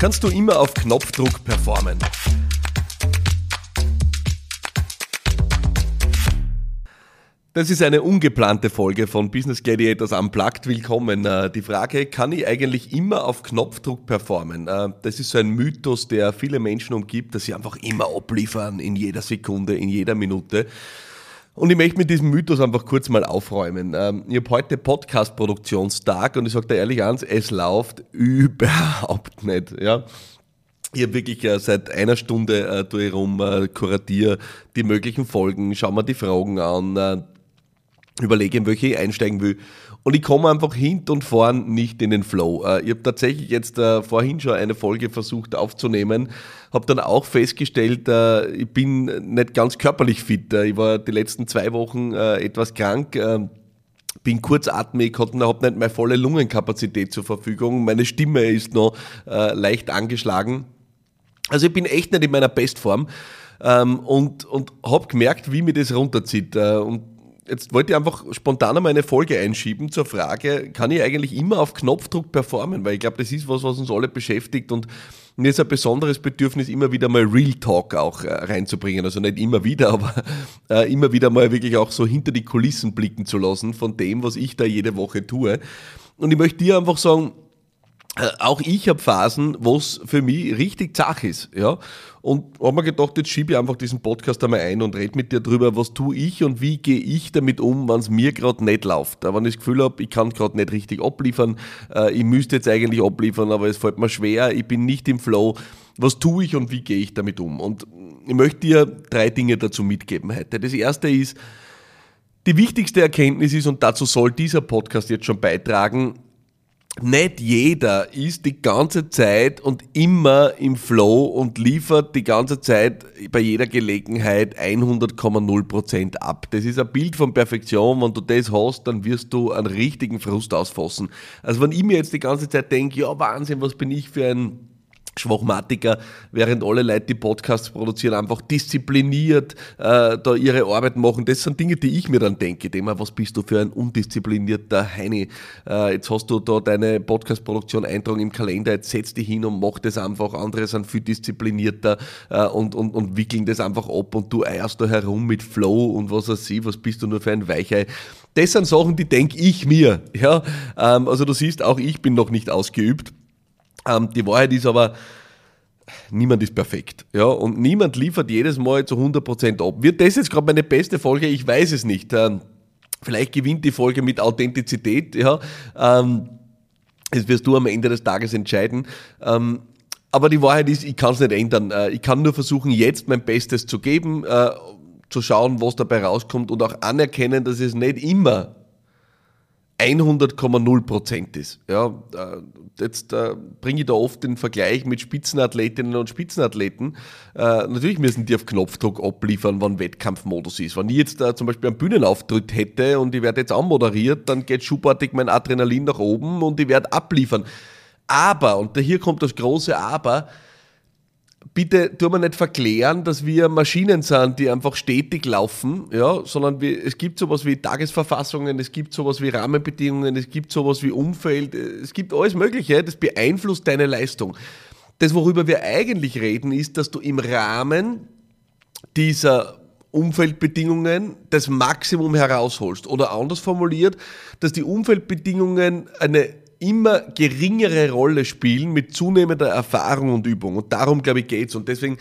kannst du immer auf Knopfdruck performen. Das ist eine ungeplante Folge von Business Gladiators Unplugged. Willkommen. Äh, die Frage, kann ich eigentlich immer auf Knopfdruck performen? Äh, das ist so ein Mythos, der viele Menschen umgibt, dass sie einfach immer abliefern in jeder Sekunde, in jeder Minute. Und ich möchte mit diesem Mythos einfach kurz mal aufräumen. Ähm, ich habe heute Podcast-Produktionstag und ich sage dir ehrlich eins, es läuft überhaupt nicht. Ja? Ich habe wirklich äh, seit einer Stunde äh, rum, äh, kuratiere die möglichen Folgen, schaue mir die Fragen an, äh, überlege, in welche ich einsteigen will. Und ich komme einfach hint und vorn nicht in den Flow. Äh, ich habe tatsächlich jetzt äh, vorhin schon eine Folge versucht aufzunehmen, habe dann auch festgestellt, äh, ich bin nicht ganz körperlich fit. Ich war die letzten zwei Wochen etwas krank bin kurzatmig, habe nicht meine volle Lungenkapazität zur Verfügung. Meine Stimme ist noch leicht angeschlagen. Also ich bin echt nicht in meiner Bestform ähm, und, und habe gemerkt, wie mir das runterzieht. und jetzt wollte ich einfach spontan einmal eine Folge einschieben zur Frage, kann ich eigentlich immer auf Knopfdruck performen? Weil ich glaube, das ist was, was uns alle beschäftigt und mir ist ein besonderes Bedürfnis, immer wieder mal Real Talk auch äh, reinzubringen. Also nicht immer wieder, aber äh, immer wieder mal wirklich auch so hinter die Kulissen blicken zu lassen von dem, was ich da jede Woche tue. Und ich möchte dir einfach sagen, auch ich habe Phasen, wo es für mich richtig zach ist, ja. Und habe mir gedacht, jetzt schiebe ich einfach diesen Podcast einmal ein und rede mit dir drüber, was tue ich und wie gehe ich damit um, wenn es mir gerade nicht läuft. Wenn ich das Gefühl habe, ich kann gerade nicht richtig abliefern, äh, ich müsste jetzt eigentlich abliefern, aber es fällt mir schwer, ich bin nicht im Flow. Was tue ich und wie gehe ich damit um? Und ich möchte dir drei Dinge dazu mitgeben heute. Das erste ist, die wichtigste Erkenntnis ist, und dazu soll dieser Podcast jetzt schon beitragen, nicht jeder ist die ganze Zeit und immer im Flow und liefert die ganze Zeit bei jeder Gelegenheit 100,0% ab. Das ist ein Bild von Perfektion. Wenn du das hast, dann wirst du einen richtigen Frust ausfassen. Also wenn ich mir jetzt die ganze Zeit denke, ja Wahnsinn, was bin ich für ein Schwachmatiker, während alle Leute, die Podcasts produzieren, einfach diszipliniert äh, da ihre Arbeit machen. Das sind Dinge, die ich mir dann denke. Thema, was bist du für ein undisziplinierter Heini? Äh, jetzt hast du da deine Podcast-Produktion eintragen im Kalender, jetzt setz dich hin und mach das einfach. Andere sind viel disziplinierter äh, und, und, und wickeln das einfach ab und du eierst da herum mit Flow und was weiß ich, was bist du nur für ein Weichei? Das sind Sachen, die denke ich mir. Ja? Ähm, also du siehst, auch ich bin noch nicht ausgeübt. Ähm, die Wahrheit ist aber, niemand ist perfekt. Ja, und niemand liefert jedes Mal zu 100% ab. Wird das jetzt gerade meine beste Folge? Ich weiß es nicht. Ähm, vielleicht gewinnt die Folge mit Authentizität. Ja, ähm, das wirst du am Ende des Tages entscheiden. Ähm, aber die Wahrheit ist, ich kann es nicht ändern. Äh, ich kann nur versuchen, jetzt mein Bestes zu geben, äh, zu schauen, was dabei rauskommt und auch anerkennen, dass es nicht immer 100,0 Prozent ist. Ja, äh, jetzt äh, bringe ich da oft den Vergleich mit Spitzenathletinnen und Spitzenathleten. Äh, natürlich müssen die auf Knopfdruck abliefern, wann Wettkampfmodus ist. Wenn ich jetzt zum Beispiel einen Bühnenauftritt hätte und ich werde jetzt anmoderiert, dann geht schubartig mein Adrenalin nach oben und ich werde abliefern. Aber, und hier kommt das große Aber, bitte tu mir nicht verklären, dass wir Maschinen sind, die einfach stetig laufen, ja, sondern wir, es gibt sowas wie Tagesverfassungen, es gibt sowas wie Rahmenbedingungen, es gibt sowas wie Umfeld, es gibt alles Mögliche, das beeinflusst deine Leistung. Das, worüber wir eigentlich reden, ist, dass du im Rahmen dieser Umfeldbedingungen das Maximum herausholst. Oder anders formuliert, dass die Umfeldbedingungen eine immer geringere Rolle spielen mit zunehmender Erfahrung und Übung. Und darum, glaube ich, geht's. Und deswegen,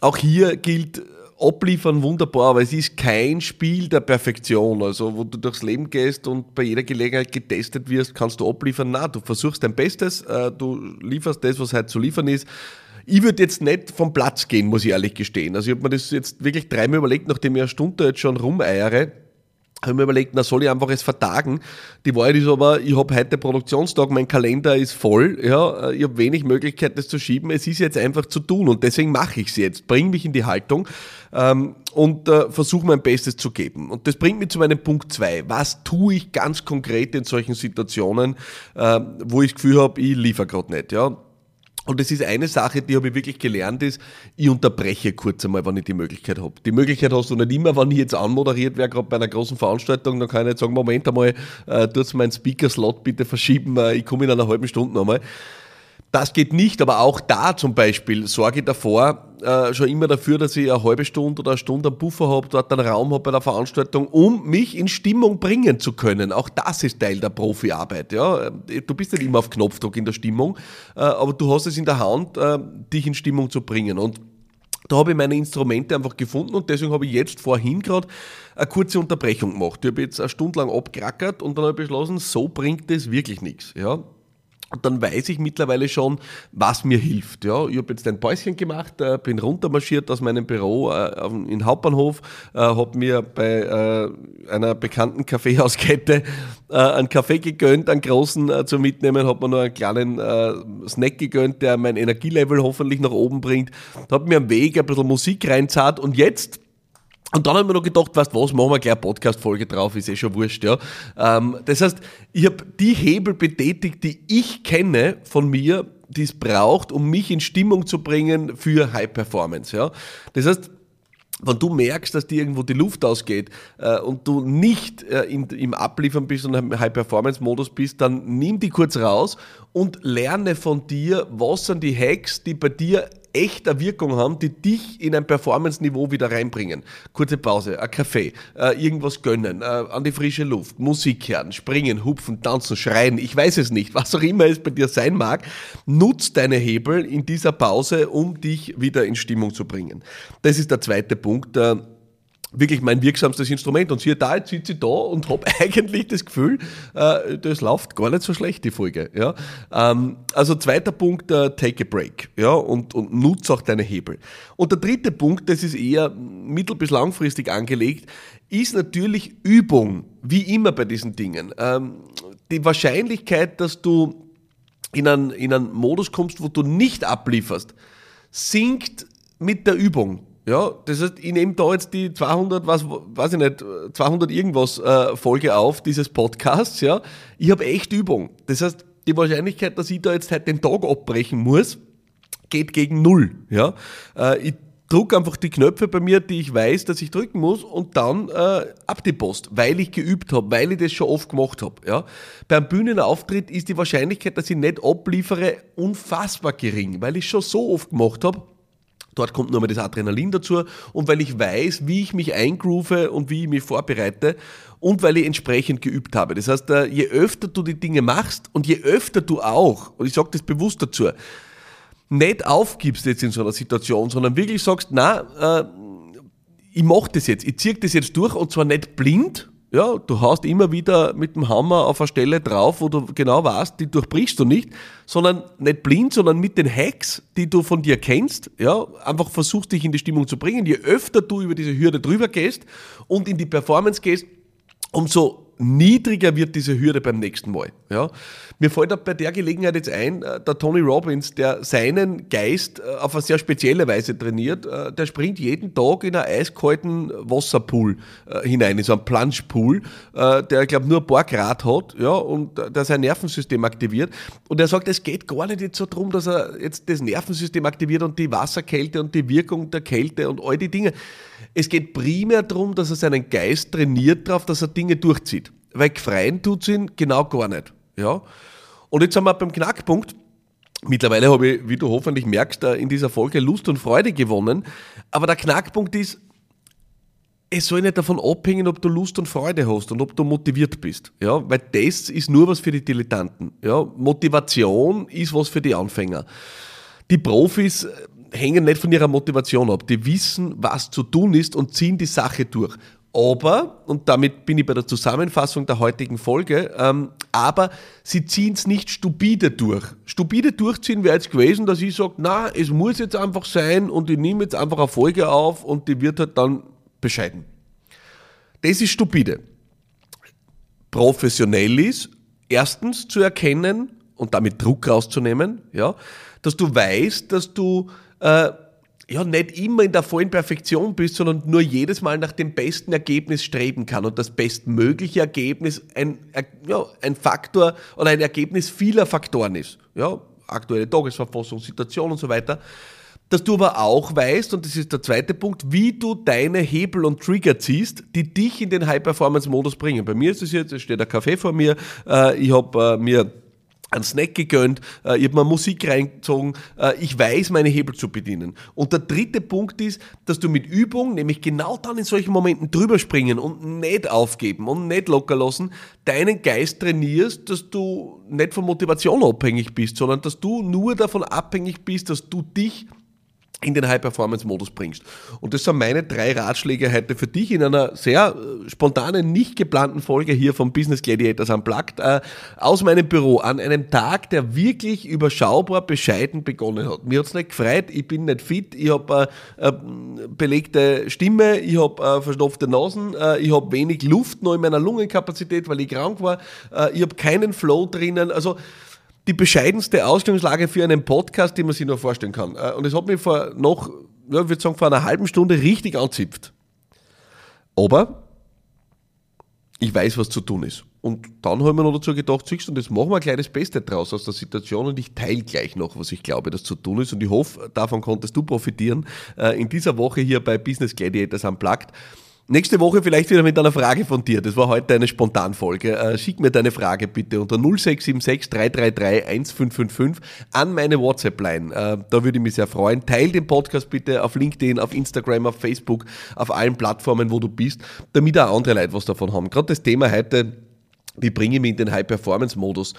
auch hier gilt, abliefern wunderbar, aber es ist kein Spiel der Perfektion. Also, wo du durchs Leben gehst und bei jeder Gelegenheit getestet wirst, kannst du abliefern. Na, du versuchst dein Bestes, äh, du lieferst das, was heute zu liefern ist. Ich würde jetzt nicht vom Platz gehen, muss ich ehrlich gestehen. Also, ich habe mir das jetzt wirklich dreimal überlegt, nachdem ich eine Stunde jetzt schon rumeiere habe mir überlegt, na soll ich einfach es vertagen. Die Wahrheit ist aber, ich habe heute Produktionstag, mein Kalender ist voll, ja, ich habe wenig Möglichkeit, das zu schieben. Es ist jetzt einfach zu tun und deswegen mache ich es jetzt. Bring mich in die Haltung ähm, und äh, versuche mein Bestes zu geben. Und das bringt mich zu meinem Punkt zwei. Was tue ich ganz konkret in solchen Situationen, äh, wo ich das Gefühl habe, ich liefere gerade nicht, ja? Und das ist eine Sache, die habe ich wirklich gelernt, ist, ich unterbreche kurz einmal, wenn ich die Möglichkeit habe. Die Möglichkeit hast du nicht immer, wenn ich jetzt anmoderiert wäre, gerade bei einer großen Veranstaltung, dann kann ich nicht sagen, Moment einmal, äh, tut meinen Speaker-Slot bitte verschieben, äh, ich komme in einer halben Stunde nochmal. Das geht nicht, aber auch da zum Beispiel sorge ich davor äh, schon immer dafür, dass ich eine halbe Stunde oder eine Stunde einen Puffer habe, dort einen Raum habe bei der Veranstaltung, um mich in Stimmung bringen zu können. Auch das ist Teil der Profiarbeit. Ja? Du bist nicht immer auf Knopfdruck in der Stimmung, äh, aber du hast es in der Hand, äh, dich in Stimmung zu bringen. Und da habe ich meine Instrumente einfach gefunden und deswegen habe ich jetzt vorhin gerade eine kurze Unterbrechung gemacht. Ich habe jetzt eine Stunde lang abgerackert und dann habe ich beschlossen, so bringt das wirklich nichts. Ja? Und dann weiß ich mittlerweile schon, was mir hilft. Ja, ich habe jetzt ein Päuschen gemacht, äh, bin runtermarschiert aus meinem Büro äh, in Hauptbahnhof, äh, habe mir bei äh, einer bekannten Kaffeehauskette äh, einen Kaffee gegönnt, einen großen äh, zu mitnehmen, habe mir nur einen kleinen äh, Snack gegönnt, der mein Energielevel hoffentlich nach oben bringt, habe mir am Weg ein bisschen Musik reinzahlt und jetzt und dann haben wir noch gedacht, weißt was, machen wir gleich eine Podcast-Folge drauf, ist eh schon wurscht, ja. Ähm, das heißt, ich habe die Hebel betätigt, die ich kenne von mir, die es braucht, um mich in Stimmung zu bringen für High Performance, ja. Das heißt, wenn du merkst, dass dir irgendwo die Luft ausgeht äh, und du nicht äh, in, im Abliefern bist und im High-Performance-Modus bist, dann nimm die kurz raus und lerne von dir, was sind die Hacks, die bei dir echter Wirkung haben, die dich in ein Performance-Niveau wieder reinbringen. Kurze Pause, ein Kaffee, äh, irgendwas gönnen, äh, an die frische Luft, Musik hören, springen, hupfen, tanzen, schreien, ich weiß es nicht, was auch immer es bei dir sein mag, nutz deine Hebel in dieser Pause, um dich wieder in Stimmung zu bringen. Das ist der zweite Punkt. Äh, wirklich mein wirksamstes Instrument. Und siehe da, jetzt sitze ich da und habe eigentlich das Gefühl, äh, das läuft gar nicht so schlecht, die Folge. Ja? Ähm, also zweiter Punkt, äh, take a break ja? und, und nutze auch deine Hebel. Und der dritte Punkt, das ist eher mittel- bis langfristig angelegt, ist natürlich Übung, wie immer bei diesen Dingen. Ähm, die Wahrscheinlichkeit, dass du in einen, in einen Modus kommst, wo du nicht ablieferst, sinkt mit der Übung. Ja, das heißt, ich nehme da jetzt die 200, was, weiß ich nicht, 200 irgendwas äh, Folge auf, dieses Podcasts, ja. Ich habe echt Übung. Das heißt, die Wahrscheinlichkeit, dass ich da jetzt halt den Tag abbrechen muss, geht gegen null, ja. Äh, ich drücke einfach die Knöpfe bei mir, die ich weiß, dass ich drücken muss und dann äh, ab die Post, weil ich geübt habe, weil ich das schon oft gemacht habe. Ja. Beim Bühnenauftritt ist die Wahrscheinlichkeit, dass ich nicht abliefere, unfassbar gering, weil ich schon so oft gemacht habe Dort kommt nur mal das Adrenalin dazu und weil ich weiß, wie ich mich eingroove und wie ich mich vorbereite und weil ich entsprechend geübt habe. Das heißt, äh, je öfter du die Dinge machst und je öfter du auch, und ich sage das bewusst dazu, nicht aufgibst jetzt in so einer Situation, sondern wirklich sagst, na, äh, ich mache das jetzt, ich ziehe das jetzt durch und zwar nicht blind, ja, du haust immer wieder mit dem Hammer auf eine Stelle drauf, wo du genau weißt, die durchbrichst du nicht, sondern nicht blind, sondern mit den Hacks, die du von dir kennst, ja, einfach versuchst dich in die Stimmung zu bringen. Je öfter du über diese Hürde drüber gehst und in die Performance gehst, umso niedriger wird diese Hürde beim nächsten Mal. Ja. Mir fällt bei der Gelegenheit jetzt ein, äh, der Tony Robbins, der seinen Geist äh, auf eine sehr spezielle Weise trainiert, äh, der springt jeden Tag in einen eiskalten Wasserpool hinein, in so einen Planschpool, der, ich glaube, nur ein paar Grad hat ja, und der sein Nervensystem aktiviert. Und er sagt, es geht gar nicht jetzt so darum, dass er jetzt das Nervensystem aktiviert und die Wasserkälte und die Wirkung der Kälte und all die Dinge. Es geht primär darum, dass er seinen Geist trainiert darauf, dass er Dinge durchzieht. Weil gefreien tut ihn genau gar nicht. Ja? Und jetzt sind wir beim Knackpunkt. Mittlerweile habe ich, wie du hoffentlich merkst, in dieser Folge Lust und Freude gewonnen. Aber der Knackpunkt ist, es soll nicht davon abhängen, ob du Lust und Freude hast und ob du motiviert bist. Ja, weil das ist nur was für die Dilettanten. Ja, Motivation ist was für die Anfänger. Die Profis hängen nicht von ihrer Motivation ab. Die wissen, was zu tun ist und ziehen die Sache durch. Aber, und damit bin ich bei der Zusammenfassung der heutigen Folge, ähm, aber sie ziehen es nicht stupide durch. Stupide durchziehen wäre jetzt gewesen, dass ich sage, na, es muss jetzt einfach sein und ich nehme jetzt einfach eine Folge auf und die wird halt dann bescheiden. Das ist stupide. Professionell ist, erstens zu erkennen und damit Druck rauszunehmen, ja, dass du weißt, dass du äh, ja, nicht immer in der vollen Perfektion bist, sondern nur jedes Mal nach dem besten Ergebnis streben kann und das bestmögliche Ergebnis ein, ja, ein Faktor oder ein Ergebnis vieler Faktoren ist. Ja, aktuelle Tagesverfassung, Situation und so weiter. Dass du aber auch weißt, und das ist der zweite Punkt, wie du deine Hebel und Trigger ziehst, die dich in den High-Performance-Modus bringen. Bei mir ist es jetzt, es steht ein Kaffee vor mir, äh, ich habe äh, mir einen Snack gegönnt, äh, ich habe mir Musik reingezogen, äh, ich weiß, meine Hebel zu bedienen. Und der dritte Punkt ist, dass du mit Übung, nämlich genau dann in solchen Momenten drüber springen und nicht aufgeben und nicht locker lassen, deinen Geist trainierst, dass du nicht von Motivation abhängig bist, sondern dass du nur davon abhängig bist, dass du dich in den High-Performance-Modus bringst. Und das sind meine drei Ratschläge heute für dich in einer sehr äh, spontanen, nicht geplanten Folge hier vom Business Gladiators Unplugged äh, aus meinem Büro an einem Tag, der wirklich überschaubar bescheiden begonnen hat. Mir hat's nicht gefreut, ich bin nicht fit, ich habe äh, äh, belegte Stimme, ich habe äh, verstopfte Nasen, äh, ich habe wenig Luft noch in meiner Lungenkapazität, weil ich krank war, äh, ich habe keinen Flow drinnen, also die bescheidenste Ausgangslage für einen Podcast, die man sich nur vorstellen kann. Äh, und es hat mich vor noch, ja, ich würde sagen, vor einer halben Stunde richtig anzipft. Aber ich weiß, was zu tun ist. Und dann haben wir noch dazu gedacht, siehst du, und jetzt machen wir gleich das Beste draus aus der Situation und ich teile gleich noch, was ich glaube, das zu tun ist. Und ich hoffe, davon konntest du profitieren äh, in dieser Woche hier bei Business Gladiators Unplugged. Nächste Woche vielleicht wieder mit einer Frage von dir. Das war heute eine Spontanfolge. Äh, schick mir deine Frage bitte unter 0676 333 1555 an meine WhatsApp-Line. Äh, da würde ich mich sehr freuen. Teil den Podcast bitte auf LinkedIn, auf Instagram, auf Facebook, auf allen Plattformen, wo du bist, damit auch andere Leute was davon haben. Gerade das Thema heute, wie bringe ich mich in den High-Performance-Modus?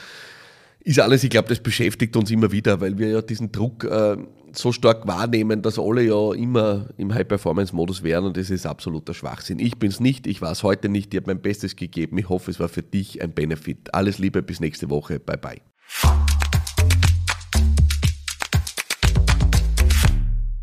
Ist alles, ich glaube, das beschäftigt uns immer wieder, weil wir ja diesen Druck äh, so stark wahrnehmen, dass alle ja immer im High-Performance-Modus wären und das ist absoluter Schwachsinn. Ich bin es nicht, ich war es heute nicht, ich habe mein Bestes gegeben. Ich hoffe, es war für dich ein Benefit. Alles Liebe, bis nächste Woche. Bye bye.